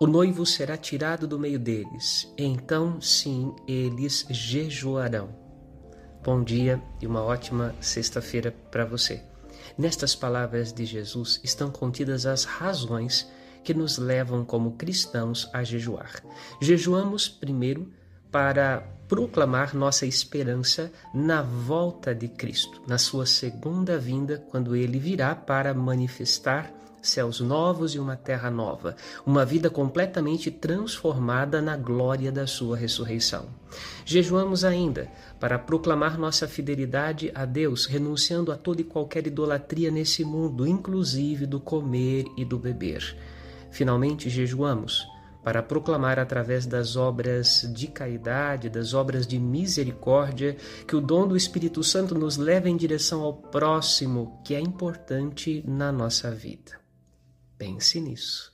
o noivo será tirado do meio deles, então sim eles jejuarão. Bom dia e uma ótima sexta-feira para você. Nestas palavras de Jesus estão contidas as razões que nos levam como cristãos a jejuar. Jejuamos primeiro para proclamar nossa esperança na volta de Cristo, na sua segunda vinda, quando ele virá para manifestar céus novos e uma terra nova, uma vida completamente transformada na glória da sua ressurreição. Jejuamos ainda para proclamar nossa fidelidade a Deus, renunciando a toda e qualquer idolatria nesse mundo, inclusive do comer e do beber. Finalmente, jejuamos para proclamar através das obras de caridade, das obras de misericórdia, que o dom do Espírito Santo nos leva em direção ao próximo, que é importante na nossa vida. Pense nisso.